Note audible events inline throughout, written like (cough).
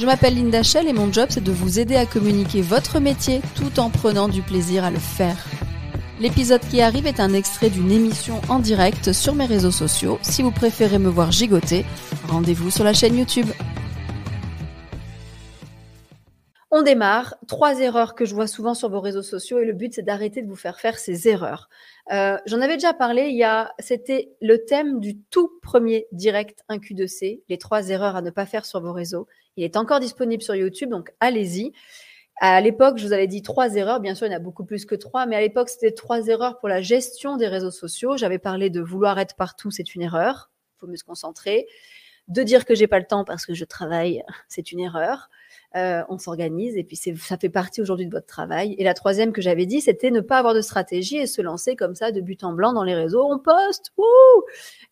Je m'appelle Linda Shell et mon job c'est de vous aider à communiquer votre métier tout en prenant du plaisir à le faire. L'épisode qui arrive est un extrait d'une émission en direct sur mes réseaux sociaux. Si vous préférez me voir gigoter, rendez-vous sur la chaîne YouTube. On démarre. Trois erreurs que je vois souvent sur vos réseaux sociaux et le but c'est d'arrêter de vous faire faire ces erreurs. Euh, J'en avais déjà parlé. Il y a, c'était le thème du tout premier direct 1Q2C, les trois erreurs à ne pas faire sur vos réseaux. Il est encore disponible sur YouTube, donc allez-y. À l'époque, je vous avais dit trois erreurs. Bien sûr, il y en a beaucoup plus que trois, mais à l'époque, c'était trois erreurs pour la gestion des réseaux sociaux. J'avais parlé de vouloir être partout, c'est une erreur. Il faut mieux se concentrer. De dire que j'ai pas le temps parce que je travaille, (laughs) c'est une erreur. Euh, on s'organise et puis ça fait partie aujourd'hui de votre travail. Et la troisième que j'avais dit, c'était ne pas avoir de stratégie et se lancer comme ça de but en blanc dans les réseaux. On poste,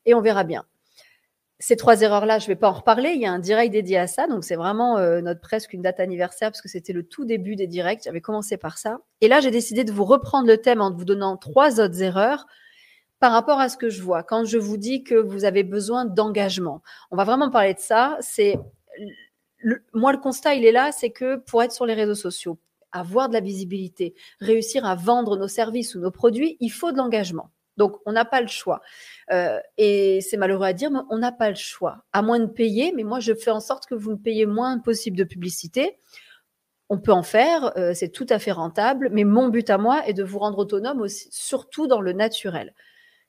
et on verra bien ces trois erreurs-là, je ne vais pas en reparler. Il y a un direct dédié à ça. Donc, c'est vraiment euh, notre presque une date anniversaire parce que c'était le tout début des directs. J'avais commencé par ça. Et là, j'ai décidé de vous reprendre le thème en vous donnant trois autres erreurs par rapport à ce que je vois. Quand je vous dis que vous avez besoin d'engagement, on va vraiment parler de ça. C'est moi, le constat, il est là, c'est que pour être sur les réseaux sociaux, avoir de la visibilité, réussir à vendre nos services ou nos produits, il faut de l'engagement. Donc, on n'a pas le choix. Euh, et c'est malheureux à dire, mais on n'a pas le choix. À moins de payer, mais moi, je fais en sorte que vous ne payez moins possible de publicité. On peut en faire, euh, c'est tout à fait rentable, mais mon but à moi est de vous rendre autonome aussi, surtout dans le naturel.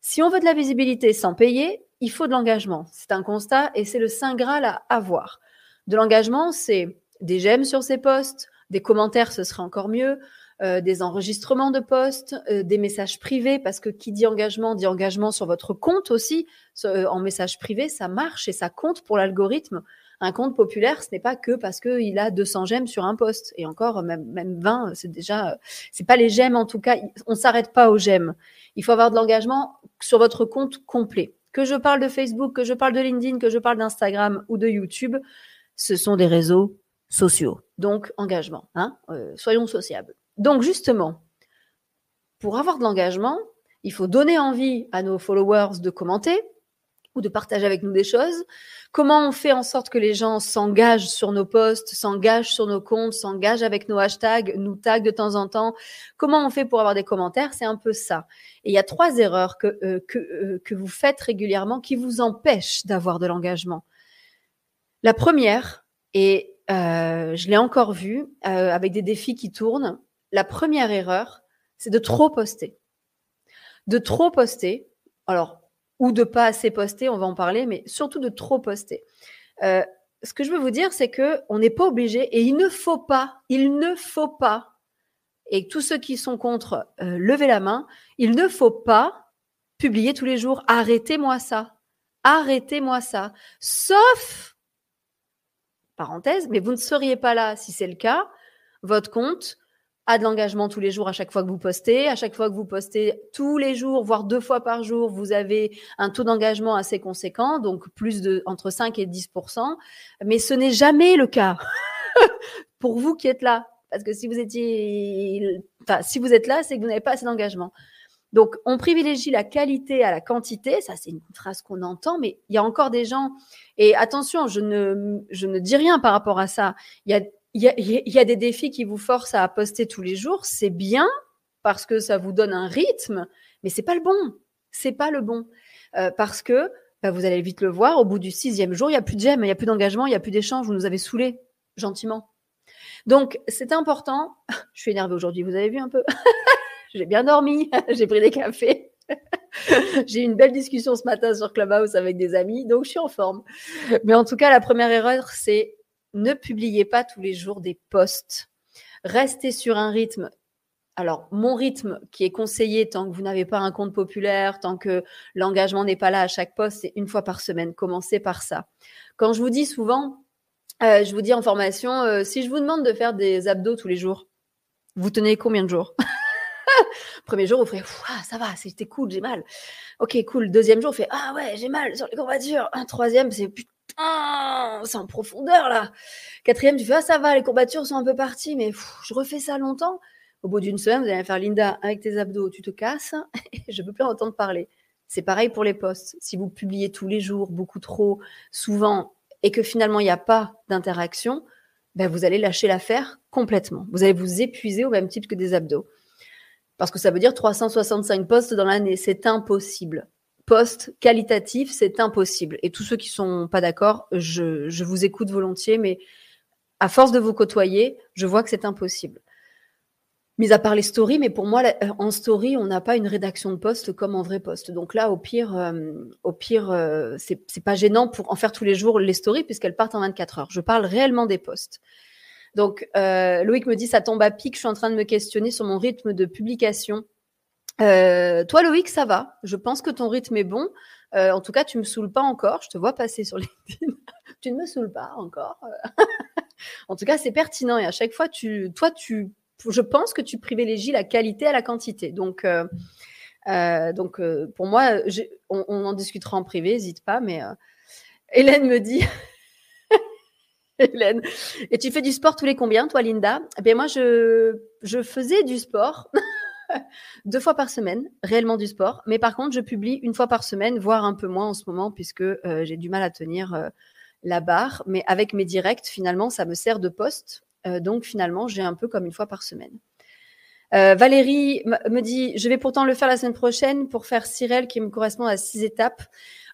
Si on veut de la visibilité sans payer, il faut de l'engagement. C'est un constat et c'est le saint graal à avoir. De l'engagement, c'est des j'aime sur ces posts, des commentaires, ce serait encore mieux, euh, des enregistrements de postes, euh, des messages privés, parce que qui dit engagement dit engagement sur votre compte aussi. Euh, en message privé, ça marche et ça compte pour l'algorithme. Un compte populaire, ce n'est pas que parce qu'il a 200 j'aime sur un poste. Et encore, même, même 20, c'est déjà, c'est pas les j'aime en tout cas. On s'arrête pas aux j'aime. Il faut avoir de l'engagement sur votre compte complet. Que je parle de Facebook, que je parle de LinkedIn, que je parle d'Instagram ou de YouTube, ce sont des réseaux sociaux. Donc, engagement. Hein soyons sociables. Donc justement, pour avoir de l'engagement, il faut donner envie à nos followers de commenter ou de partager avec nous des choses. Comment on fait en sorte que les gens s'engagent sur nos posts, s'engagent sur nos comptes, s'engagent avec nos hashtags, nous taguent de temps en temps? Comment on fait pour avoir des commentaires? C'est un peu ça. Et il y a trois erreurs que, euh, que, euh, que vous faites régulièrement qui vous empêchent d'avoir de l'engagement. La première, et euh, je l'ai encore vu avec des défis qui tournent, la première erreur, c'est de trop poster. De trop poster, alors, ou de pas assez poster, on va en parler, mais surtout de trop poster. Euh, ce que je veux vous dire, c'est que on n'est pas obligé et il ne faut pas, il ne faut pas, et tous ceux qui sont contre, euh, levez la main, il ne faut pas publier tous les jours. Arrêtez-moi ça. Arrêtez-moi ça. Sauf, parenthèse, mais vous ne seriez pas là si c'est le cas. Votre compte a de l'engagement tous les jours à chaque fois que vous postez. À chaque fois que vous postez tous les jours, voire deux fois par jour, vous avez un taux d'engagement assez conséquent, donc plus de entre 5 et 10% Mais ce n'est jamais le cas (laughs) pour vous qui êtes là. Parce que si vous étiez, enfin, si vous êtes là, c'est que vous n'avez pas assez d'engagement. Donc, on privilégie la qualité à la quantité. Ça, c'est une phrase qu'on entend, mais il y a encore des gens. Et attention, je ne, je ne dis rien par rapport à ça. Il y a il y a, des défis qui vous forcent à poster tous les jours. C'est bien parce que ça vous donne un rythme, mais c'est pas le bon. C'est pas le bon euh, parce que bah, vous allez vite le voir. Au bout du sixième jour, il y a plus de j'aime, il y a plus d'engagement, il y a plus d'échange. Vous nous avez saoulés gentiment. Donc c'est important. (laughs) Je suis énervée aujourd'hui. Vous avez vu un peu? (laughs) j'ai bien dormi. (laughs) j'ai pris des cafés. J'ai eu une belle discussion ce matin sur Clubhouse avec des amis, donc je suis en forme. Mais en tout cas, la première erreur, c'est ne publiez pas tous les jours des posts. Restez sur un rythme. Alors, mon rythme qui est conseillé tant que vous n'avez pas un compte populaire, tant que l'engagement n'est pas là à chaque poste, c'est une fois par semaine. Commencez par ça. Quand je vous dis souvent, euh, je vous dis en formation, euh, si je vous demande de faire des abdos tous les jours, vous tenez combien de jours? (laughs) Premier jour, vous ferez ça va, c'était cool, j'ai mal. Ok, cool. Deuxième jour, vous fait ah ouais, j'ai mal sur les courbatures. Un troisième, c'est c'est en profondeur là. Quatrième, tu fais ah ça va, les courbatures sont un peu parties, mais je refais ça longtemps. Au bout d'une semaine, vous allez faire Linda avec tes abdos, tu te casses (laughs) je peux plus entendre parler. C'est pareil pour les posts. Si vous publiez tous les jours, beaucoup trop, souvent, et que finalement il n'y a pas d'interaction, ben vous allez lâcher l'affaire complètement. Vous allez vous épuiser au même type que des abdos. Parce que ça veut dire 365 postes dans l'année. C'est impossible. Post qualitatif, c'est impossible. Et tous ceux qui sont pas d'accord, je, vous écoute volontiers, mais à force de vous côtoyer, je vois que c'est impossible. Mis à part les stories, mais pour moi, euh, en story, on n'a pas une rédaction de poste comme en vrai poste. Donc là, au pire, euh, au pire, euh, c'est pas gênant pour en faire tous les jours les stories puisqu'elles partent en 24 heures. Je parle réellement des postes. Donc Loïc me dit ça tombe à pic. Je suis en train de me questionner sur mon rythme de publication. Toi, Loïc, ça va? Je pense que ton rythme est bon. en tout cas, tu me saoules pas encore. Je te vois passer sur (laughs) LinkedIn. tu ne me saoules pas encore. (laughs) en tout cas, c'est pertinent et à chaque fois, tu, toi, tu je pense que tu privilégies la qualité à la quantité. Donc, euh, euh, donc euh, pour moi, on, en discutera en privé, n'hésite pas. Mais Hélène me dit. (laughs) Hélène, et tu fais du sport tous les combien, toi, Linda? Eh bien, moi, je, je faisais du sport (laughs) deux fois par semaine, réellement du sport. Mais par contre, je publie une fois par semaine, voire un peu moins en ce moment, puisque j'ai du mal à tenir la barre. Mais avec mes directs, finalement, ça me sert de poste. Euh, donc finalement, j'ai un peu comme une fois par semaine. Euh, Valérie me dit, je vais pourtant le faire la semaine prochaine pour faire Cyril qui me correspond à six étapes.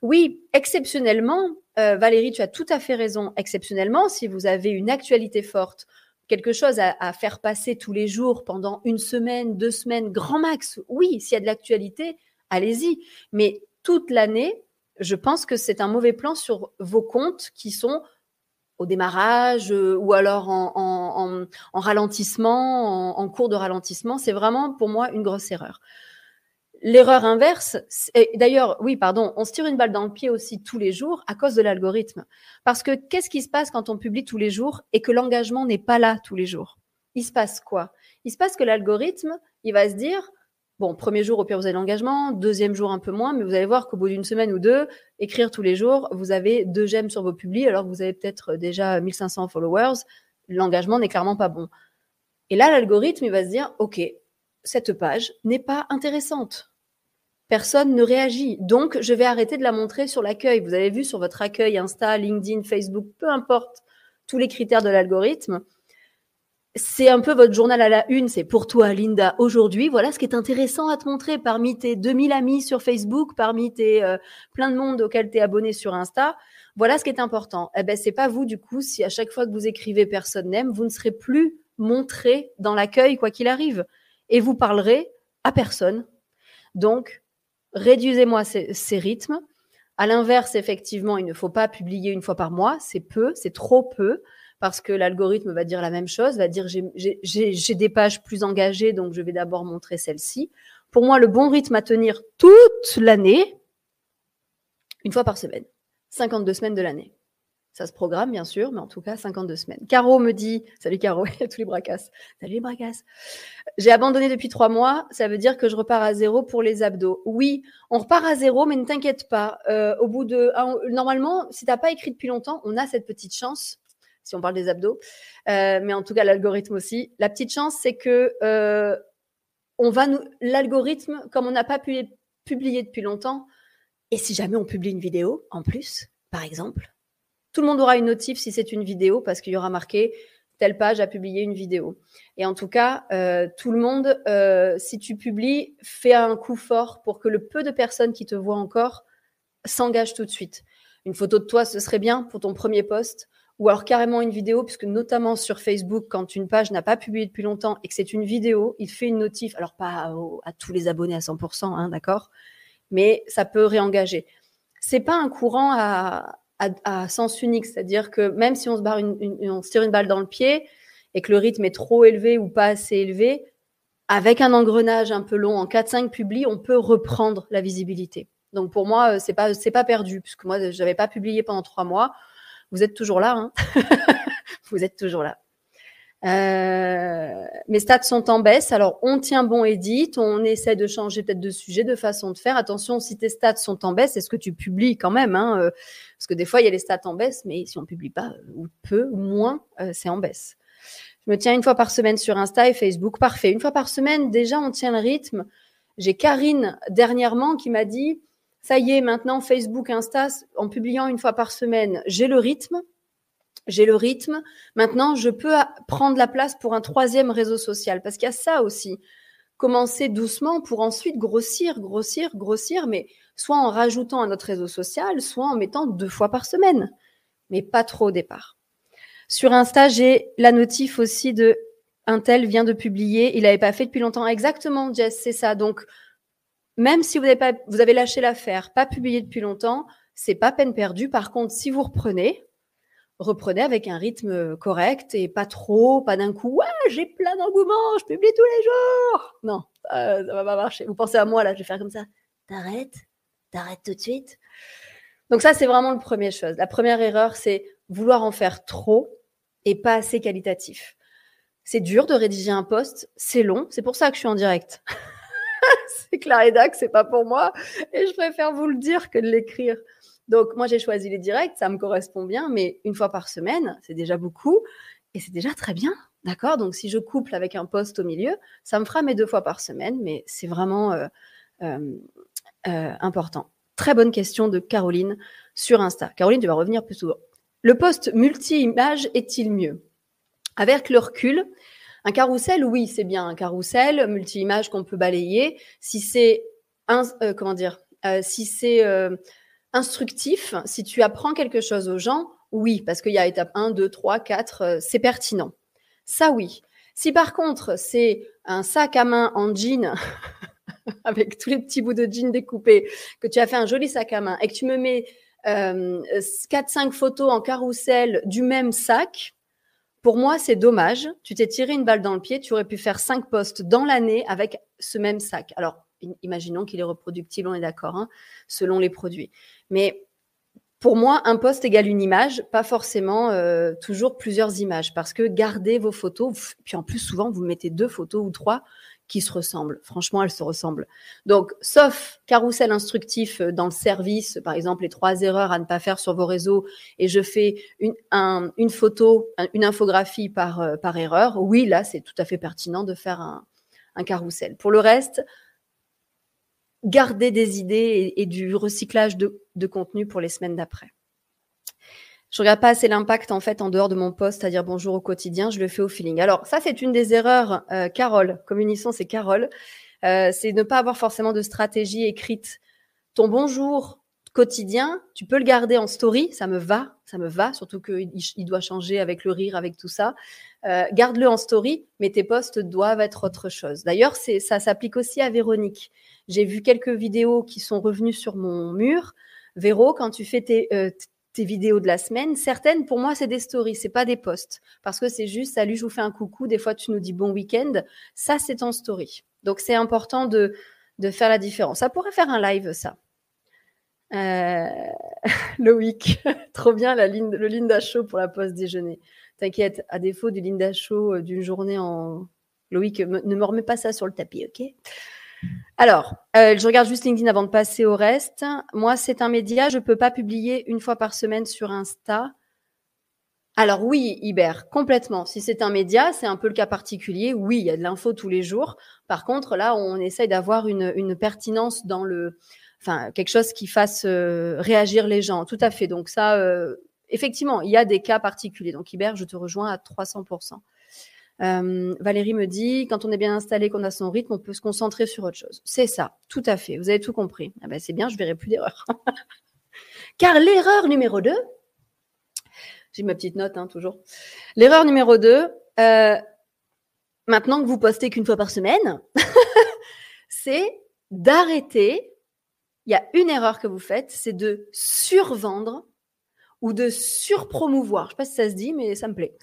Oui, exceptionnellement, euh, Valérie, tu as tout à fait raison. Exceptionnellement, si vous avez une actualité forte, quelque chose à, faire passer tous les jours pendant une semaine, deux semaines, grand max, oui, s'il y a de l'actualité, allez-y. Mais toute l'année, je pense que c'est un mauvais plan sur vos comptes qui sont au démarrage euh, ou alors en, ralentissement, en, cours de ralentissement, c'est vraiment pour moi une grosse erreur. L'erreur inverse, d'ailleurs, oui, pardon, on se tire une balle dans le pied aussi tous les jours à cause de l'algorithme. Parce que qu'est-ce qui se passe quand on publie tous les jours et que l'engagement n'est pas là tous les jours? Il se passe quoi? Il se passe que l'algorithme, il va se dire, Bon, premier jour, au pire, vous avez l'engagement. Deuxième jour, un peu moins. Mais vous allez voir qu'au bout d'une semaine ou deux, écrire tous les jours, vous avez deux j'aime sur vos publis, alors que vous avez peut-être déjà 1500 followers. L'engagement n'est clairement pas bon. Et là, l'algorithme, il va se dire, OK, cette page n'est pas intéressante. Personne ne réagit. Donc, je vais arrêter de la montrer sur l'accueil. Vous avez vu sur votre accueil Insta, LinkedIn, Facebook, peu importe tous les critères de l'algorithme c'est un peu votre journal à la une, c'est pour toi, Linda, aujourd'hui. Voilà ce qui est intéressant à te montrer parmi tes 2000 amis sur Facebook, parmi tes euh, plein de monde auxquels tu es abonné sur Insta. Voilà ce qui est important. Eh ben, c'est pas vous, du coup, si à chaque fois que vous écrivez personne n'aime, vous ne serez plus montré dans l'accueil, quoi qu'il arrive. Et vous parlerez à personne. Donc, réduisez-moi ces, rythmes. À l'inverse, effectivement, il ne faut pas publier une fois par mois. C'est peu, c'est trop peu parce que l'algorithme va dire la même chose, va dire j'ai des pages plus engagées, donc je vais d'abord montrer celle-ci. Pour moi, le bon rythme à tenir toute l'année, une fois par semaine, 52 semaines de l'année. Ça se programme, bien sûr, mais en tout cas, 52 semaines. Caro me dit, salut Caro, (laughs) tous les bracasses. Salut les bracasses. J'ai abandonné depuis trois mois, ça veut dire que je repars à zéro pour les abdos. Oui, on repart à zéro, mais ne t'inquiète pas. Euh, au bout de, normalement, si t'as pas écrit depuis longtemps, on a cette petite chance si on parle des abdos, euh, mais en tout cas l'algorithme aussi. La petite chance, c'est que euh, on va l'algorithme, comme on n'a pas pu publier depuis longtemps, et si jamais on publie une vidéo en plus, par exemple, tout le monde aura une notif si c'est une vidéo parce qu'il y aura marqué telle page a publié une vidéo. Et en tout cas, euh, tout le monde, si tu publies, fais un coup fort pour que le peu de personnes qui te voient encore s'engagent tout de suite. Une photo de toi, ce serait bien pour ton premier post ou alors carrément une vidéo, puisque notamment sur Facebook, quand une page n'a pas publié depuis longtemps et que c'est une vidéo, il fait une notif, alors pas à, tous les abonnés à 100%, hein, d'accord, mais ça peut réengager. C'est pas un courant à, à, sens unique, c'est-à-dire que même si on se barre une, on se tire une balle dans le pied et que le rythme est trop élevé ou pas assez élevé, avec un engrenage un peu long en 4-5 publis, on peut reprendre la visibilité. Donc pour moi, c'est pas pas perdu puisque moi j'avais pas publié pendant trois mois vous êtes toujours là. Hein (laughs) vous êtes toujours là. Euh, mes stats sont en baisse. Alors, on tient bon edit, on essaie de changer peut-être de sujet, de façon de faire. Attention, si tes stats sont en baisse, est-ce que tu publies quand même hein, euh, Parce que des fois, il y a les stats en baisse, mais si on publie pas, ou peu, ou moins, euh, c'est en baisse. Je me tiens une fois par semaine sur Insta et Facebook. Parfait. Une fois par semaine, déjà, on tient le rythme. J'ai Karine dernièrement qui m'a dit, ça y est, maintenant, Facebook, Insta, en publiant une fois par semaine, j'ai le rythme j'ai le rythme. Maintenant, je peux prendre la place pour un troisième réseau social parce qu'il y a ça aussi. Commencer doucement pour ensuite grossir, grossir, grossir, mais soit en rajoutant un autre réseau social, soit en mettant deux fois par semaine, mais pas trop au départ. Sur Insta, j'ai la notif aussi de un tel vient de publier, il n'avait pas fait depuis longtemps. Exactement, Jess, c'est ça. Donc, même si vous avez, pas, vous avez lâché l'affaire, pas publié depuis longtemps, c'est pas peine perdue. Par contre, si vous reprenez, reprenez avec un rythme correct et pas trop, pas d'un coup, ouais, j'ai plein d'engouement, je publie tous les jours. Non, ça, ça va pas marcher. Vous pensez à moi, là, je vais faire comme ça. T'arrêtes, t'arrêtes tout de suite? Donc ça, c'est vraiment la première chose. La première erreur, c'est vouloir en faire trop et pas assez qualitatif. C'est dur de rédiger un post, c'est long, c'est pour ça que je suis en direct. (laughs) c'est clair et dac, c'est pas pour moi et je préfère vous le dire que de l'écrire. Donc, moi, j'ai choisi les directs, ça me correspond bien, mais une fois par semaine, c'est déjà beaucoup et c'est déjà très bien. D'accord? Donc, si je couple avec un poste au milieu, ça me fera mes deux fois par semaine, mais c'est vraiment euh, euh, euh, important. Très bonne question de Caroline sur Insta. Caroline, tu vas revenir plus souvent. Le poste multi-image est-il mieux? Avec le recul, un carrousel, oui, c'est bien un carrousel multi-image qu'on peut balayer. Si c'est un, comment dire, si c'est instructif, si tu apprends quelque chose aux gens, oui, parce qu'il y a étape 1, 2, 3, 4, c'est pertinent. Ça, oui. Si par contre, c'est un sac à main en jean, (laughs) avec tous les petits bouts de jean découpés, que tu as fait un joli sac à main et que tu me mets euh, 4-5 photos en carrousel du même sac, pour moi, c'est dommage. Tu t'es tiré une balle dans le pied, tu aurais pu faire 5 postes dans l'année avec ce même sac. Alors, imaginons qu'il est reproductible, on est d'accord, hein, selon les produits. Mais pour moi, un poste égale une image, pas forcément euh, toujours plusieurs images, parce que gardez vos photos, puis en plus souvent vous mettez deux photos ou trois qui se ressemblent. Franchement, elles se ressemblent. Donc, sauf carrousel instructif dans le service, par exemple les trois erreurs à ne pas faire sur vos réseaux, et je fais une, une photo, une infographie par, euh, par erreur, oui, là, c'est tout à fait pertinent de faire un, un carrousel. Pour le reste, garder des idées et, du recyclage de, contenu pour les semaines d'après. Je regarde pas assez l'impact en fait en dehors de mon poste, à dire bonjour au quotidien, je le fais au feeling. Alors ça c'est une des erreurs, euh, Carole, communication c'est Carole, euh, c'est ne pas avoir forcément de stratégie écrite. Ton bonjour quotidien, tu peux le garder en story, ça me va, ça me va, surtout qu'il il doit changer avec le rire, avec tout ça. Euh, garde-le en story, mais tes posts doivent être autre chose. D'ailleurs, c'est ça s'applique aussi à Véronique. J'ai vu quelques vidéos qui sont revenues sur mon mur. Véro, quand tu fais tes, euh, tes vidéos de la semaine, certaines pour moi c'est des stories, c'est pas des posts, parce que c'est juste salut, je vous fais un coucou. Des fois tu nous dis bon week-end, ça c'est en story. Donc c'est important de faire la différence. Ça pourrait faire un live ça. Euh, (laughs) Loïc, (laughs) trop bien le Linda Show pour la pause déjeuner. T'inquiète, à défaut du Linda Show euh, d'une journée en Loïc, ne me remets pas ça sur le tapis, ok? Alors, euh, je regarde juste LinkedIn avant de passer au reste. Moi, c'est un média, je ne peux pas publier une fois par semaine sur Insta. Alors oui, Iber, complètement. Si c'est un média, c'est un peu le cas particulier. Oui, il y a de l'info tous les jours. Par contre, là, on essaye d'avoir une, pertinence dans le, enfin, quelque chose qui fasse euh, réagir les gens. Tout à fait. Donc ça, euh, effectivement, il y a des cas particuliers. Donc Iber, je te rejoins à 300%. Euh, Valérie me dit, quand on est bien installé, qu'on a son rythme, on peut se concentrer sur autre chose. C'est ça, tout à fait. Vous avez tout compris. Ah ben, c'est bien, je verrai plus d'erreurs. (laughs) Car l'erreur numéro 2, j'ai ma petite note, hein, toujours. L'erreur numéro 2, euh, maintenant que vous postez qu'une fois par semaine, (laughs) c'est d'arrêter. Il y a une erreur que vous faites, c'est de survendre ou de surpromouvoir. Je ne sais pas si ça se dit, mais ça me plaît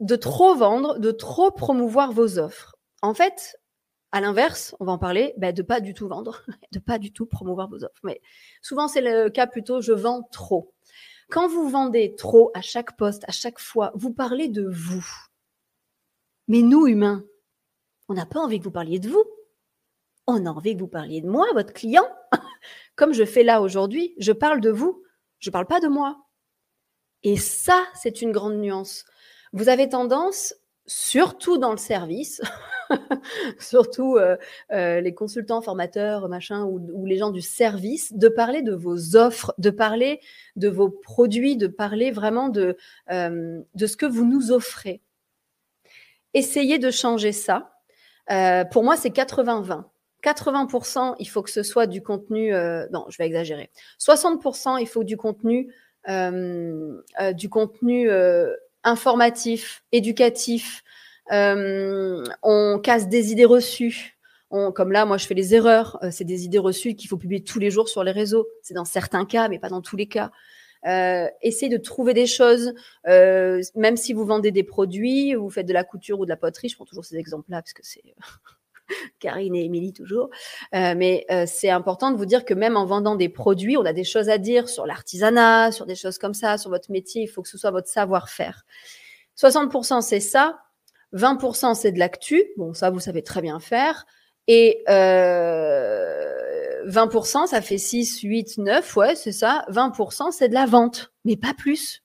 de trop vendre, de trop promouvoir vos offres. En fait, à l'inverse, on va en parler, bah, de pas du tout vendre, (laughs) de pas du tout promouvoir vos offres. Mais souvent, c'est le cas plutôt, je vends trop. Quand vous vendez trop à chaque poste, à chaque fois, vous parlez de vous. Mais nous, humains, on n'a pas envie que vous parliez de vous. On a envie que vous parliez de moi, votre client. (laughs) Comme je fais là aujourd'hui, je parle de vous, je ne parle pas de moi. Et ça, c'est une grande nuance. Vous avez tendance, surtout dans le service, (laughs) surtout euh, euh, les consultants, formateurs, machin, ou, les gens du service, de parler de vos offres, de parler de vos produits, de parler vraiment de, euh, de ce que vous nous offrez. Essayez de changer ça. pour moi, c'est 80-20. 80%, il faut que ce soit du contenu, non, je vais exagérer. 60%, il faut du contenu, du contenu informatif, éducatif, euh, on casse des idées reçues. Comme là, moi, je fais les erreurs. Euh, c'est des idées reçues qu'il faut publier tous les jours sur les réseaux. C'est dans certains cas, mais pas dans tous les cas. Euh, essayez de trouver des choses, même si vous vendez des produits, vous faites de la couture ou de la poterie. Je prends toujours ces exemples-là parce que c'est (laughs) Karine et Émilie toujours. Euh, mais euh, c'est important de vous dire que même en vendant des produits, on a des choses à dire sur l'artisanat, sur des choses comme ça, sur votre métier. Il faut que ce soit votre savoir-faire. 60% c'est ça. 20% c'est de l'actu, bon ça vous savez très bien faire, et euh, 20% ça fait 6, 8, 9, ouais c'est ça, 20% c'est de la vente, mais pas plus.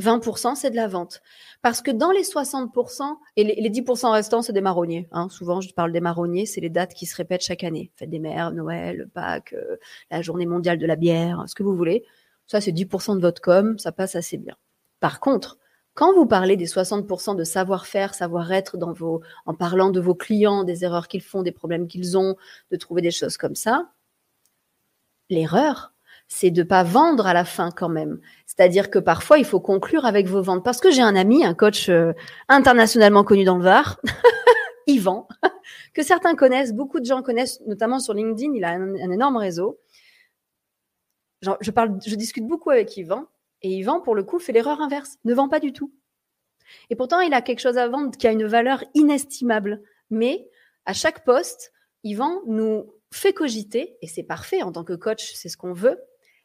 20% c'est de la vente. Parce que dans les 60%, et les, 10% restants, c'est des marronniers. Hein. Souvent, je parle des marronniers, c'est les dates qui se répètent chaque année. Fête des mères, Noël, Pâques, euh, la journée mondiale de la bière, ce que vous voulez. Ça, c'est 10% de votre com, ça passe assez bien. Par contre, quand vous parlez des 60% de savoir-faire, savoir-être dans vos, en parlant de vos clients, des erreurs qu'ils font, des problèmes qu'ils ont, de trouver des choses comme ça, l'erreur, c'est de pas vendre à la fin quand même. C'est-à-dire que parfois, il faut conclure avec vos ventes. Parce que j'ai un ami, un coach euh, internationalement connu dans le Var, (laughs) Yvan, (laughs) que certains connaissent, beaucoup de gens connaissent, notamment sur LinkedIn, il a un, énorme réseau. je, parle, je discute beaucoup avec Yvan. Et Yvan, pour le coup, fait l'erreur inverse, ne vend pas du tout. Et pourtant, il a quelque chose à vendre qui a une valeur inestimable. Mais à chaque poste, Yvan nous fait cogiter, et c'est parfait en tant que coach, c'est ce qu'on veut.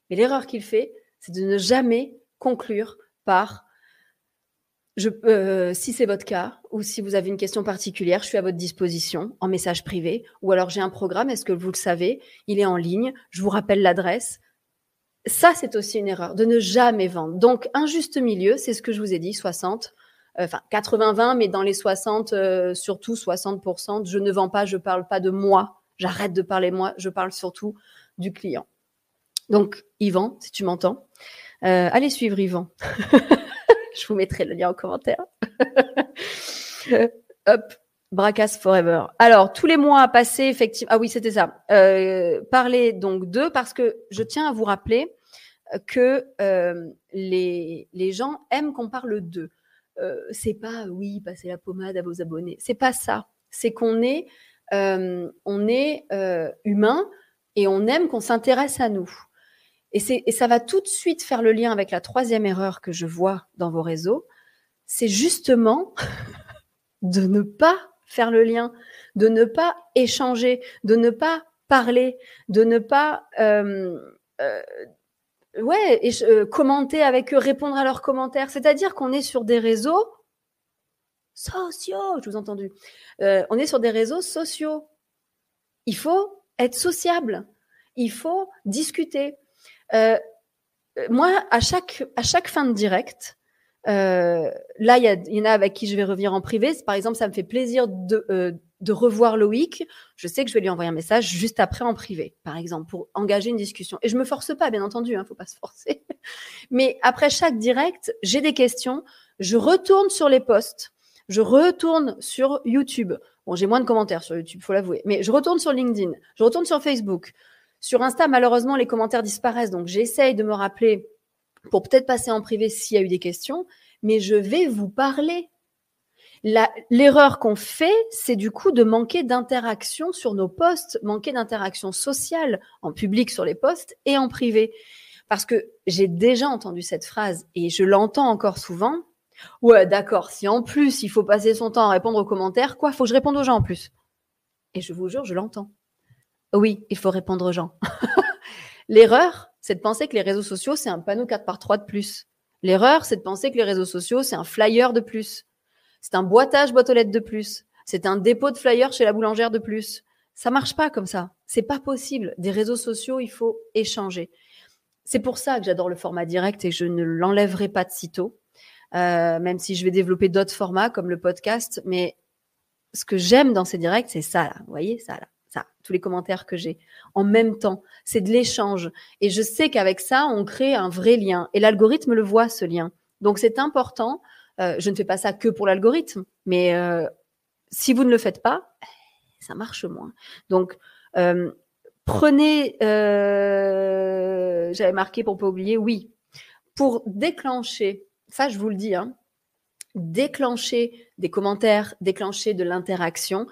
Mais l'erreur qu'il fait, c'est de ne jamais conclure par euh, si c'est votre cas, ou si vous avez une question particulière, je suis à votre disposition en message privé, ou alors j'ai un programme, est-ce que vous le savez, il est en ligne, je vous rappelle l'adresse, ça, c'est aussi une erreur, de ne jamais vendre. Donc, un juste milieu, c'est ce que je vous ai dit, 60, euh, enfin 80-20, mais dans les 60, euh, surtout 60%, je ne vends pas, je parle pas de moi, j'arrête de parler moi, je parle surtout du client. Donc, Yvan, si tu m'entends, euh, allez suivre Yvan. (laughs) je vous mettrai le lien en commentaire. (laughs) Hop, Bracas Forever. Alors, tous les mois à passer, effectivement. Ah oui, c'était ça. Euh, parler donc d'eux, parce que je tiens à vous rappeler que euh, les, gens aiment qu'on parle d'eux. Euh, c'est pas oui, passer la pommade à vos abonnés. C'est pas ça. C'est qu'on est, euh, euh, humain et on aime qu'on s'intéresse à nous. Et, ça va tout de suite faire le lien avec la troisième erreur que je vois dans vos réseaux. C'est justement (laughs) de ne pas faire le lien, de ne pas échanger, de ne pas parler, de ne pas euh, euh, ouais, euh, commenter avec eux, répondre à leurs commentaires. C'est-à-dire qu'on est sur des réseaux sociaux, je vous ai entendu. on est sur des réseaux sociaux. Il faut être sociable. Il faut discuter. Moi, à chaque, à chaque fin de direct, euh, là, il y, y, en a avec qui je vais revenir en privé. Par exemple, ça me fait plaisir de, euh, de revoir Loïc. Je sais que je vais lui envoyer un message juste après en privé, par exemple, pour engager une discussion. Et je me force pas, bien entendu, hein, faut pas se forcer. (laughs) Mais après chaque direct, j'ai des questions. Je retourne sur les posts. Je retourne sur YouTube. Bon, j'ai moins de commentaires sur YouTube, faut l'avouer. Mais je retourne sur LinkedIn. Je retourne sur Facebook. Sur Insta, malheureusement, les commentaires disparaissent. Donc, j'essaye de me rappeler pour peut-être passer en privé s'il y a eu des questions, mais je vais vous parler. L'erreur qu'on fait, c'est du coup de manquer d'interaction sur nos posts, manquer d'interaction sociale en public sur les posts et en privé. Parce que j'ai déjà entendu cette phrase et je l'entends encore souvent. Ouais, d'accord, si en plus il faut passer son temps à répondre aux commentaires, quoi, faut que je réponde aux gens en plus. Et je vous jure, je l'entends. Oui, il faut répondre aux gens. (laughs) L'erreur, c'est de penser que les réseaux sociaux, c'est un panneau 4 par 3 de plus. L'erreur, c'est de penser que les réseaux sociaux, c'est un flyer de plus. C'est un boitage boîte aux lettres de plus. C'est un dépôt de flyers chez la boulangère de plus. Ça marche pas comme ça. C'est pas possible. Des réseaux sociaux, il faut échanger. C'est pour ça que j'adore le format direct et je ne l'enlèverai pas de sitôt, euh, même si je vais développer d'autres formats comme le podcast. Mais ce que j'aime dans ces directs, c'est ça là. Vous voyez ça là, tous les commentaires que j'ai en même temps, c'est de l'échange. Et je sais qu'avec ça, on crée un vrai lien. Et l'algorithme le voit ce lien. Donc c'est important. Euh, je ne fais pas ça que pour l'algorithme, mais euh, si vous ne le faites pas, ça marche moins. Donc euh, prenez, j'avais marqué pour pas oublier, oui, pour déclencher, ça je vous le dis, hein, déclencher des commentaires, déclencher de l'interaction.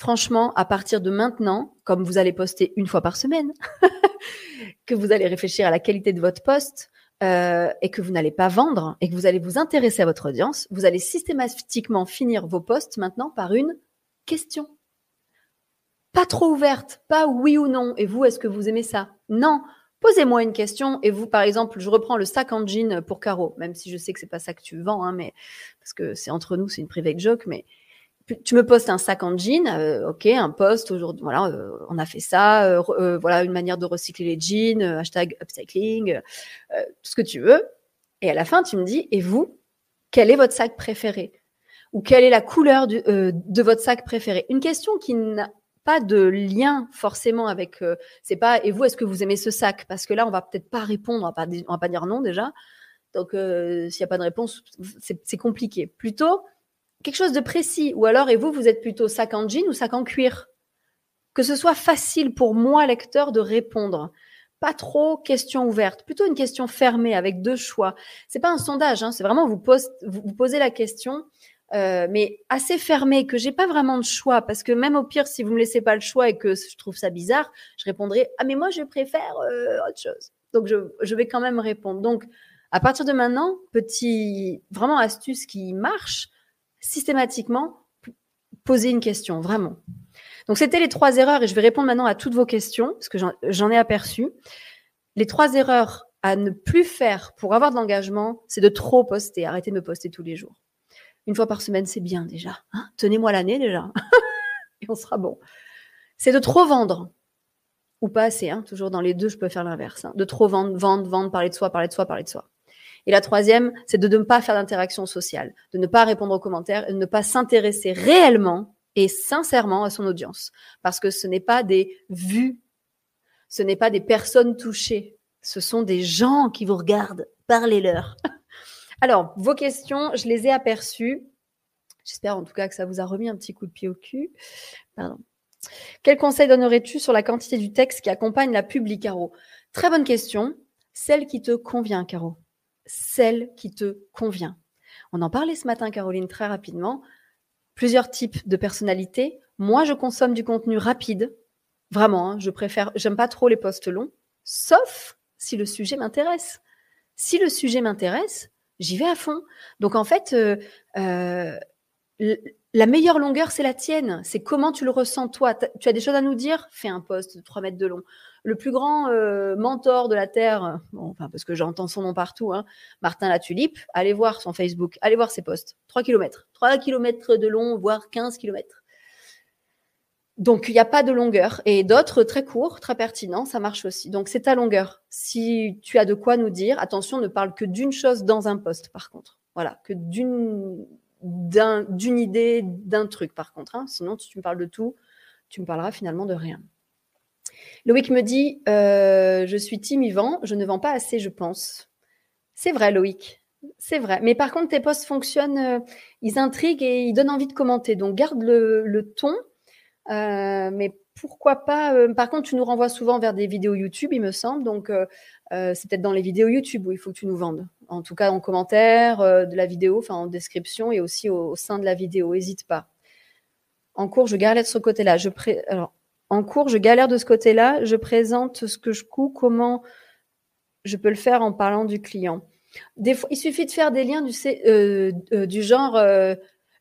Franchement, à partir de maintenant, comme vous allez poster une fois par semaine, (laughs) que vous allez réfléchir à la qualité de votre poste euh, et que vous n'allez pas vendre et que vous allez vous intéresser à votre audience, vous allez systématiquement finir vos posts maintenant par une question pas trop ouverte, pas oui ou non. Et vous, est-ce que vous aimez ça? Non. Posez-moi une question et vous, par exemple, je reprends le sac en jean pour Caro, même si je sais que c'est pas ça que tu vends, hein, mais parce que c'est entre nous, c'est une private joke, mais tu me postes un sac en jean, euh, ok, un post aujourd'hui, voilà, euh, on a fait ça, euh, voilà, une manière de recycler les jeans, hashtag upcycling, tout ce que tu veux. Et à la fin, tu me dis, et vous, quel est votre sac préféré? Ou quelle est la couleur de votre sac préféré? Une question qui n'a pas de lien forcément avec. C'est pas. Et vous, est-ce que vous aimez ce sac? Parce que là, on va peut-être pas répondre. On va pas, on va pas dire non déjà. Donc, s'il n'y a pas de réponse, c'est compliqué. Plutôt quelque chose de précis. Ou alors, et vous, vous êtes plutôt sac en jean ou sac en cuir Que ce soit facile pour moi, lecteur, de répondre. Pas trop question ouverte, plutôt une question fermée avec deux choix. C'est pas un sondage, hein, c'est vraiment vous, vous posez la question euh, mais assez fermé, que j'ai pas vraiment de choix, parce que même au pire, si vous me laissez pas le choix et que je trouve ça bizarre, je répondrai ah mais moi je préfère euh, autre chose. Donc je, je, vais quand même répondre. Donc à partir de maintenant, petit vraiment astuce qui marche systématiquement, poser une question vraiment. Donc c'était les trois erreurs et je vais répondre maintenant à toutes vos questions parce que j'en ai aperçu. Les trois erreurs à ne plus faire pour avoir de l'engagement, c'est de trop poster. Arrêtez de me poster tous les jours. Une fois par semaine, c'est bien déjà. Hein. Tenez-moi l'année déjà. (laughs) et on sera bon. C'est de trop vendre. Ou pas assez. Hein. Toujours dans les deux, je peux faire l'inverse. Hein. De trop vendre, vendre, vendre, parler de soi, parler de soi, parler de soi. Et la troisième, c'est de ne pas faire d'interaction sociale, de ne pas répondre aux commentaires et de ne pas s'intéresser réellement et sincèrement à son audience. Parce que ce n'est pas des vues, ce n'est pas des personnes touchées, ce sont des gens qui vous regardent. Parlez-leur. (laughs) Alors, vos questions, je les ai aperçues. J'espère en tout cas que ça vous a remis un petit coup de pied au cul. Pardon. Quel conseil donnerais-tu sur la quantité du texte qui accompagne la publi, Caro? Très bonne question. Celle qui te convient, Caro. Celle qui te convient. On en parlait ce matin, Caroline, très rapidement. Plusieurs types de personnalités. Moi, je consomme du contenu rapide. Vraiment, hein, je préfère, j'aime pas trop les posts longs, sauf si le sujet m'intéresse. Si le sujet m'intéresse, j'y vais à fond. Donc en fait, euh, euh, la meilleure longueur, c'est la tienne. C'est comment tu le ressens toi. Tu as des choses à nous dire? Fais un post de 3 mètres de long. Le plus grand euh, mentor de la Terre, enfin, parce que j'entends son nom partout, hein, Martin Latulipe, allez voir son Facebook, allez voir ses posts. 3 km. 3 km de long, voire 15 km. Donc, il n'y a pas de longueur. Et d'autres très courts, très pertinents, ça marche aussi. Donc, c'est ta longueur. Si tu as de quoi nous dire, attention, ne parle que d'une chose dans un poste, par contre. Voilà, que d'une d'une idée, d'un truc, par contre. Hein. Sinon, si tu me parles de tout, tu me parleras finalement de rien. Loïc me dit euh, Je suis timivant, je ne vends pas assez, je pense. C'est vrai, Loïc. C'est vrai. Mais par contre, tes posts fonctionnent, euh, ils intriguent et ils donnent envie de commenter. Donc, garde le, ton euh, mais pourquoi pas Par contre, tu nous renvoies souvent vers des vidéos YouTube, il me semble. Donc, c'est peut-être dans les vidéos YouTube où il faut que tu nous vendes. En tout cas, en commentaire de la vidéo, enfin en description et aussi au, sein de la vidéo. N'hésite pas. En cours, je galère de ce côté-là. Je Alors, en cours, je galère de ce côté-là. Je présente ce que je couds, comment je peux le faire en parlant du client. Des fois, il suffit de faire des liens du, du genre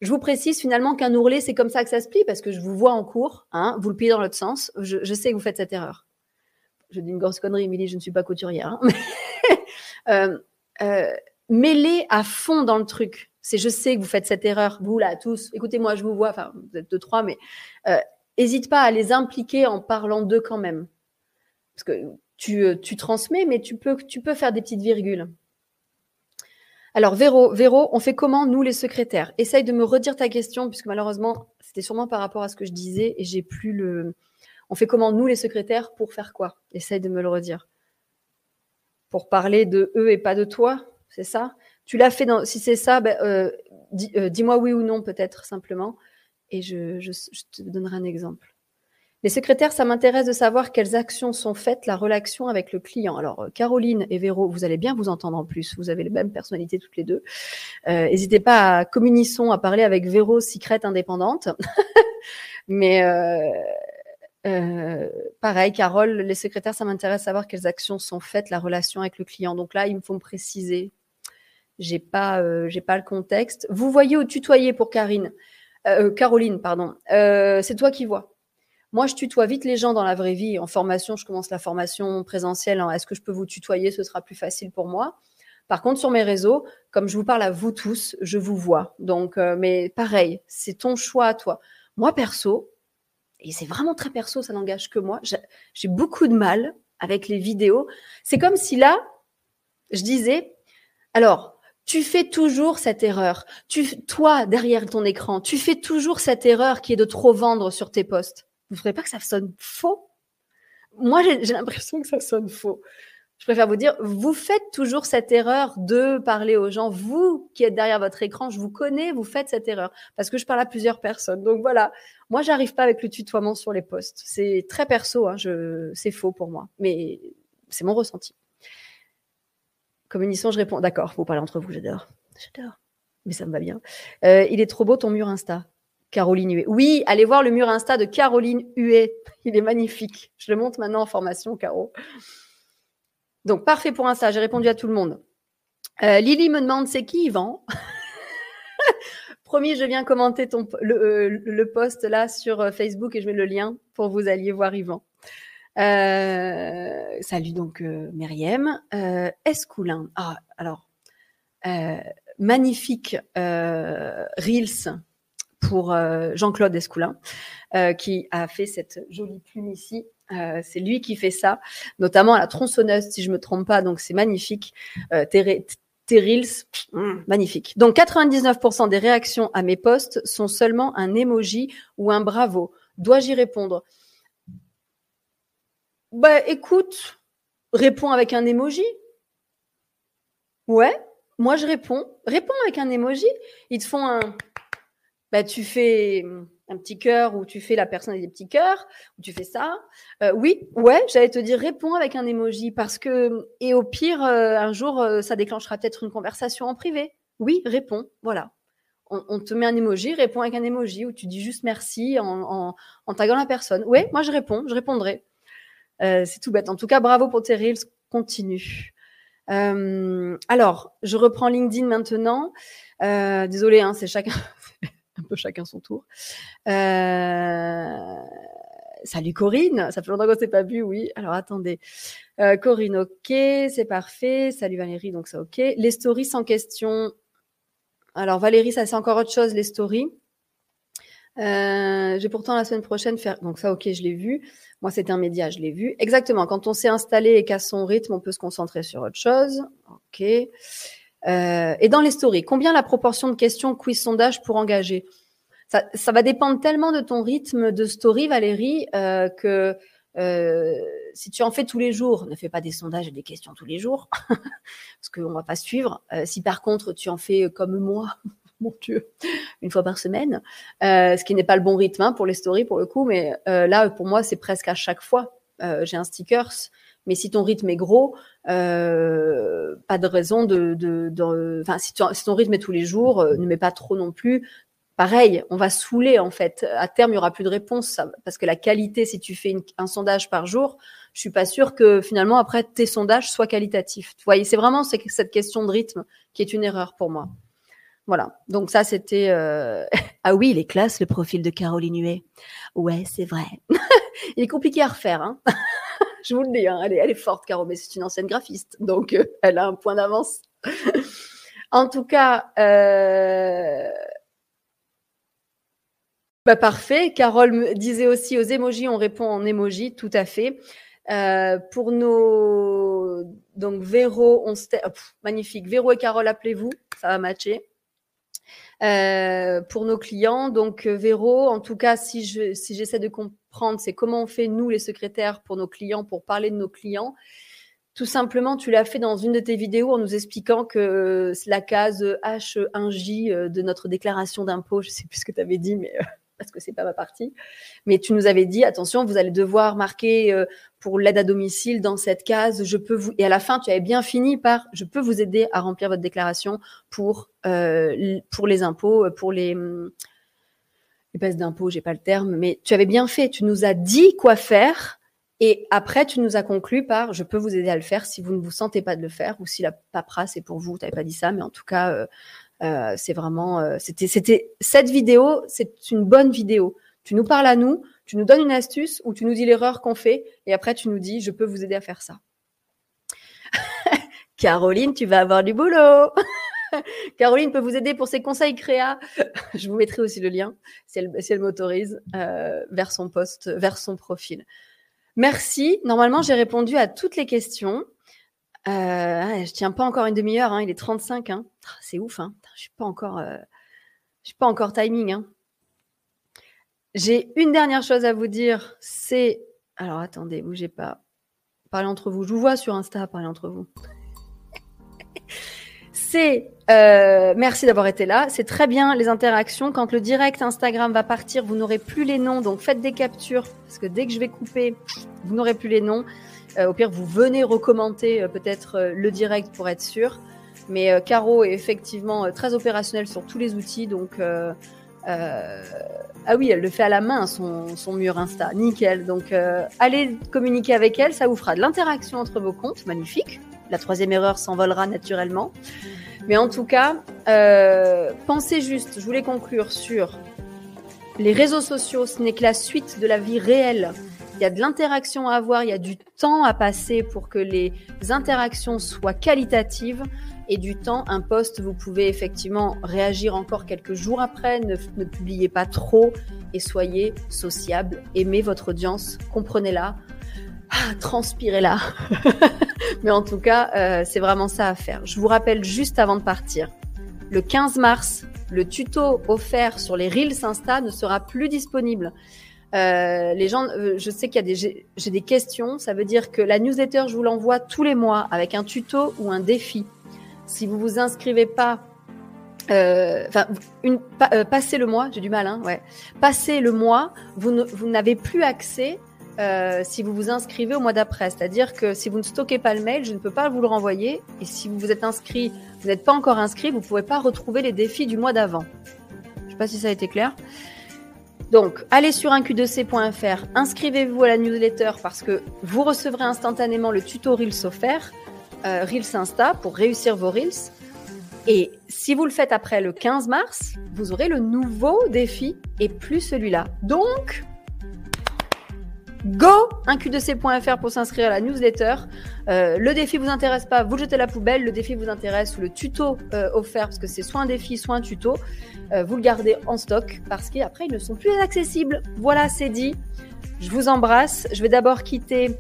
je vous précise finalement qu'un ourlet, c'est comme ça que ça se plie, parce que je vous vois en cours, hein, vous le pliez dans l'autre sens. Je, sais que vous faites cette erreur. Je dis une grosse connerie, Émilie, je ne suis pas couturière. Hein. (laughs) euh, euh, mêlez à fond dans le truc. C'est je sais que vous faites cette erreur, vous là tous. Écoutez-moi, je vous vois. Enfin, vous êtes deux trois, mais n'hésite euh, pas à les impliquer en parlant d'eux quand même, parce que tu, euh, transmets, mais tu peux tu peux faire des petites virgules. Alors, Véro, Véro, on fait comment, nous, les secrétaires? Essaye de me redire ta question, puisque malheureusement, c'était sûrement par rapport à ce que je disais et j'ai plus le. On fait comment, nous, les secrétaires, pour faire quoi? Essaye de me le redire. Pour parler de eux et pas de toi, c'est ça? Tu l'as fait dans. Si c'est ça, ben, euh, euh, dis-moi oui ou non, peut-être, simplement, et je, te donnerai un exemple. Les secrétaires, ça m'intéresse de savoir quelles actions sont faites, la relation avec le client. Alors, euh, Caroline et Véro, vous allez bien vous entendre en plus. Vous avez les mêmes personnalités toutes les deux. Euh, n'hésitez pas à communissons, à parler avec Véro, secrète indépendante. (laughs) Mais euh, pareil, Carole, les secrétaires, ça m'intéresse de savoir quelles actions sont faites, la relation avec le client. Donc là, il me faut me préciser. J'ai pas, pas le contexte. Vous voyez au tutoyer pour Karine, Caroline, pardon. c'est toi qui vois. Moi, je tutoie vite les gens dans la vraie vie. En formation, je commence la formation présentielle. Est-ce que je peux vous tutoyer? Ce sera plus facile pour moi. Par contre, sur mes réseaux, comme je vous parle à vous tous, je vous vois. Donc, euh, mais pareil, c'est ton choix à toi. Moi, perso, et c'est vraiment très perso, ça n'engage que moi, j'ai beaucoup de mal avec les vidéos. C'est comme si là, je disais, alors, tu fais toujours cette erreur. Tu, toi, derrière ton écran, tu fais toujours cette erreur qui est de trop vendre sur tes posts. Vous ne trouvez pas que ça sonne faux? Moi, j'ai l'impression que ça sonne faux. Je préfère vous dire, vous faites toujours cette erreur de parler aux gens. Vous qui êtes derrière votre écran, je vous connais, vous faites cette erreur parce que je parle à plusieurs personnes. Donc voilà, moi, j'arrive pas avec le tutoiement sur les posts. C'est très perso, hein, c'est faux pour moi, mais c'est mon ressenti. Communissant, je réponds, d'accord, vous parlez entre vous, j'adore. J'adore. Mais ça me va bien. Euh, il est trop beau ton mur Insta. Caroline Huet. Oui, allez voir le mur Insta de Caroline Huet. (laughs) Il est magnifique. Je le monte maintenant en formation, Caro. Donc, parfait pour Insta. J'ai répondu à tout le monde. Euh, Lily me demande c'est qui Yvan (laughs) Promis, je viens commenter ton, le, euh, post là sur euh, Facebook et je mets le lien pour vous alliez voir Yvan. Salut donc Myriam. Escoulin. Ah, alors, magnifique Reels pour euh, Jean-Claude Escoulin, euh, qui a fait cette jolie plume ici. Euh, c'est lui qui fait ça, notamment à la tronçonneuse, si je me trompe pas. Donc c'est magnifique. Terrils, mm, magnifique. Donc 99% des réactions à mes posts sont seulement un emoji ou un bravo. Dois-je y répondre? Bah écoute, réponds avec un emoji. Ouais, moi je réponds. Réponds avec un emoji. Ils te font un bah, tu fais un petit cœur ou tu fais la personne avec des petits cœurs, ou tu fais ça. Euh, oui, ouais, j'allais te dire réponds avec un emoji parce que, et au pire, euh, un jour, euh, ça déclenchera peut-être une conversation en privé. Oui, réponds, voilà. On, te met un emoji, réponds avec un emoji ou tu dis juste merci en, en, taguant la personne. Oui, moi je réponds, je répondrai. C'est tout bête. En tout cas, bravo pour tes reels, continue. alors, je reprends LinkedIn maintenant. désolé, hein, c'est chacun. (laughs) un peu chacun son tour. Euh, salut Corinne, ça fait longtemps qu'on ne s'est pas vu, oui. Alors attendez. Euh, Corinne, ok, c'est parfait. Salut Valérie, donc ça ok. Les stories sans question. Alors Valérie, ça c'est encore autre chose, les stories. Euh, j'ai pourtant la semaine prochaine faire. Donc ça, ok, je l'ai vu. Moi, c'est un média, je l'ai vu. Exactement. Quand on s'est installé et qu'à son rythme, on peut se concentrer sur autre chose. Ok. Euh, et dans les stories, combien la proportion de questions quiz sondage pour engager? Ça, va dépendre tellement de ton rythme de story, Valérie, euh, que euh, si tu en fais tous les jours, ne fais pas des sondages et des questions tous les jours, (laughs) parce qu'on va pas suivre. Si par contre tu en fais comme moi, (laughs) mon Dieu, une fois par semaine, euh, ce qui n'est pas le bon rythme hein, pour les stories pour le coup, mais euh, là pour moi c'est presque à chaque fois. J'ai un stickers mais si ton rythme est gros, euh, pas de raison de, de, enfin, si, ton rythme est tous les jours, euh, ne mets pas trop non plus. Pareil, on va saouler en fait. À terme, il y aura plus de réponses parce que la qualité, si tu fais un sondage par jour, je suis pas sûre que finalement après tes sondages soient qualitatifs. Vous voyez, c'est vraiment cette question de rythme qui est une erreur pour moi. Voilà. Donc ça, c'était. Euh, (laughs) ah oui, les classes, le profil de Caroline Huet. Ouais, c'est vrai. (laughs) il est compliqué à refaire. Hein (laughs) je vous le dis, hein, elle, est, forte, Caro, mais c'est une ancienne graphiste, donc euh, elle a un point d'avance. En tout cas, euh, bah, parfait. Carole me disait aussi aux emojis, on répond en emoji, tout à fait. Euh, pour nos donc Véro, on oh, magnifique. Véro et Carole, appelez-vous, ça va matcher. Euh, pour nos clients, donc Véro, en tout cas, si je si j'essaie de comprendre, c'est comment on fait nous les secrétaires pour nos clients, pour parler de nos clients. Tout simplement, tu l'as fait dans une de tes vidéos en nous expliquant que la case H1J de notre déclaration d'impôt, je sais plus ce que tu avais dit, mais parce que c'est pas ma partie. Mais tu nous avais dit attention, vous allez devoir marquer euh, pour l'aide à domicile dans cette case. Je peux vous et à la fin, tu avais bien fini par je peux vous aider à remplir votre déclaration pour euh, pour les impôts, euh, pour les les baisses d'impôts, j'ai pas le terme, mais tu avais bien fait. Tu nous as dit quoi faire. Et après, tu nous as conclu par je peux vous aider à le faire si vous ne vous sentez pas de le faire ou si la paperasse est pour vous. Tu n'avais pas dit ça, mais en tout cas, c'est vraiment, euh, c'était, c'était cette vidéo, c'est une bonne vidéo. Tu nous parles à nous, tu nous donnes une astuce ou tu nous dis l'erreur qu'on fait et après tu nous dis je peux vous aider à faire ça. (laughs) Caroline, tu vas avoir du boulot. (laughs) Caroline peut vous aider pour ses conseils créa. (laughs) je vous mettrai aussi le lien si elle, si elle m'autorise euh, vers son poste, vers son profil. Merci. Normalement, j'ai répondu à toutes les questions. Euh, je tiens pas encore une demi-heure, hein, il est 35. Hein. Ah, c'est ouf, hein. je suis pas encore, euh, suis pas encore timing. Hein. J'ai une dernière chose à vous dire, c'est, alors attendez, bougez pas, parlez entre vous. Je vous vois sur Insta, parlez entre vous. c'est euh, merci d'avoir été là. C'est très bien les interactions. Quand le direct Instagram va partir, vous n'aurez plus les noms, donc faites des captures parce que dès que je vais couper, vous n'aurez plus les noms. Euh, au pire, vous venez recommenter euh, peut-être euh, le direct pour être sûr. Mais Caro est effectivement très opérationnelle sur tous les outils, donc ah oui, elle le fait à la main, son, son mur Insta. Nickel. Donc, allez communiquer avec elle. Ça vous fera de l'interaction entre vos comptes. Magnifique. La troisième erreur s'envolera naturellement. Mais en tout cas, pensez juste, je voulais conclure sur les réseaux sociaux. Ce n'est que la suite de la vie réelle il y a de l'interaction à avoir, il y a du temps à passer pour que les interactions soient qualitatives et du temps, un post, vous pouvez effectivement réagir encore quelques jours après, ne, publiez pas trop et soyez sociable, aimez votre audience, comprenez-la, ah, transpirez-la. (laughs) Mais en tout cas, euh, c'est vraiment ça à faire. Je vous rappelle juste avant de partir, le 15 mars, le tuto offert sur les Reels Insta ne sera plus disponible. Euh, les gens, euh, je sais qu'il y a des, j'ai des questions. Ça veut dire que la newsletter, je vous l'envoie tous les mois avec un tuto ou un défi. Si vous vous inscrivez pas, euh, enfin, une, passez le mois, j'ai du mal, hein, ouais. Passez le mois, vous, vous n'avez plus accès si vous vous inscrivez au mois d'après. C'est-à-dire que si vous ne stockez pas le mail, je ne peux pas vous le renvoyer. Et si vous vous êtes inscrit, vous n'êtes pas encore inscrit, vous ne pouvez pas retrouver les défis du mois d'avant. Je ne sais pas si ça a été clair. Donc, allez sur un q2c.fr, inscrivez-vous à la newsletter parce que vous recevrez instantanément le tuto Reels offert, euh, Reels Insta pour réussir vos Reels. Et si vous le faites après le 15 mars, vous aurez le nouveau défi et plus celui-là. Donc, Go 1q2c.fr pour s'inscrire à la newsletter. Euh, le défi vous intéresse pas, vous jetez la poubelle. Le défi vous intéresse ou le tuto euh, offert parce que c'est soit un défi, soit un tuto. Euh, vous le gardez en stock parce qu'après ils ne sont plus accessibles. Voilà, c'est dit. Je vous embrasse. Je vais d'abord quitter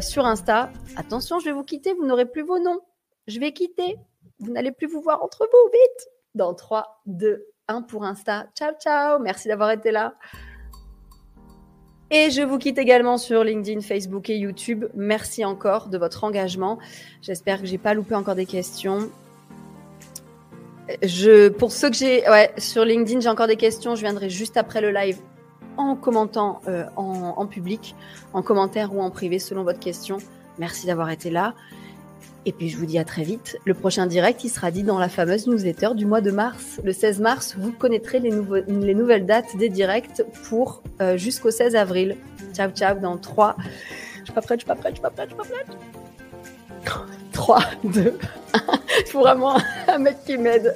sur Insta. Attention, je vais vous quitter. Vous n'aurez plus vos noms. Je vais quitter. Vous n'allez plus vous voir entre vous. Vite. Dans 3, 2, 1 pour Insta. Ciao, ciao. Merci d'avoir été là. Et je vous quitte également sur LinkedIn, Facebook et YouTube. Merci encore de votre engagement. J'espère que j'ai pas loupé encore des questions. Je, pour ceux que j'ai, ouais, sur LinkedIn, j'ai encore des questions. Je viendrai juste après le live en commentant euh, en, en public, en commentaire ou en privé selon votre question. Merci d'avoir été là. Et puis je vous dis à très vite. Le prochain direct, il sera dit dans la fameuse newsletter du mois de mars. Le 16 mars, vous connaîtrez les, les nouvelles dates des directs pour euh, jusqu'au 16 avril. Ciao, ciao, dans 3. Je suis pas prête, je suis pas prête, je suis pas prête, je suis pas prête. 3, 2, 1. Il vraiment un mec qui m'aide.